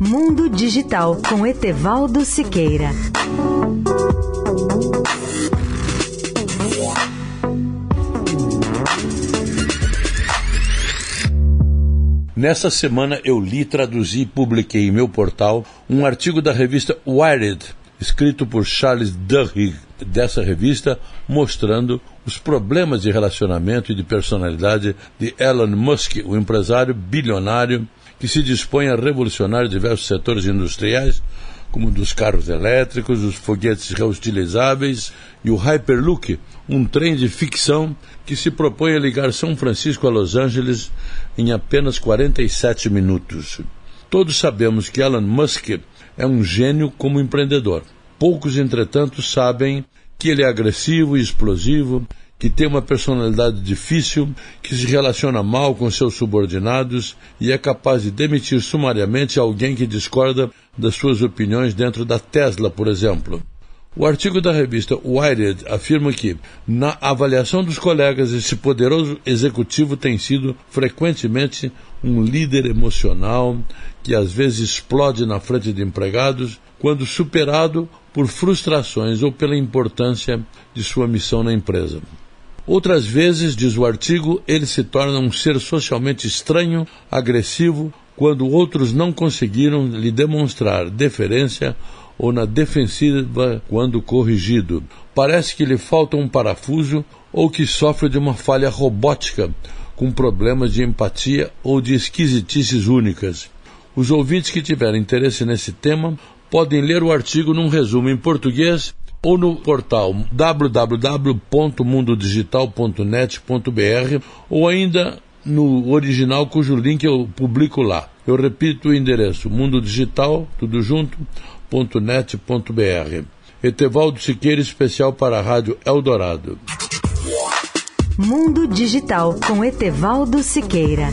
Mundo Digital com Etevaldo Siqueira. Nessa semana eu li, traduzi e publiquei em meu portal um artigo da revista Wired, escrito por Charles Duhigg, dessa revista, mostrando os problemas de relacionamento e de personalidade de Elon Musk, o empresário bilionário que se dispõe a revolucionar diversos setores industriais, como dos carros elétricos, os foguetes reutilizáveis e o Hyperloop, um trem de ficção que se propõe a ligar São Francisco a Los Angeles em apenas 47 minutos. Todos sabemos que Elon Musk é um gênio como empreendedor. Poucos, entretanto, sabem que ele é agressivo e explosivo, que tem uma personalidade difícil, que se relaciona mal com seus subordinados e é capaz de demitir sumariamente alguém que discorda das suas opiniões dentro da Tesla, por exemplo. O artigo da revista Wired afirma que, na avaliação dos colegas, esse poderoso executivo tem sido frequentemente um líder emocional que às vezes explode na frente de empregados quando superado por frustrações ou pela importância de sua missão na empresa. Outras vezes, diz o artigo, ele se torna um ser socialmente estranho, agressivo, quando outros não conseguiram lhe demonstrar deferência ou na defensiva quando corrigido. Parece que lhe falta um parafuso ou que sofre de uma falha robótica com problemas de empatia ou de esquisitices únicas. Os ouvintes que tiverem interesse nesse tema podem ler o artigo num resumo em português ou no portal www.mundodigital.net.br ou ainda no original cujo link eu publico lá. Eu repito o endereço mundodigital, tudo junto, www.net.br. Etevaldo Siqueira, especial para a Rádio Eldorado. Mundo Digital com Etevaldo Siqueira.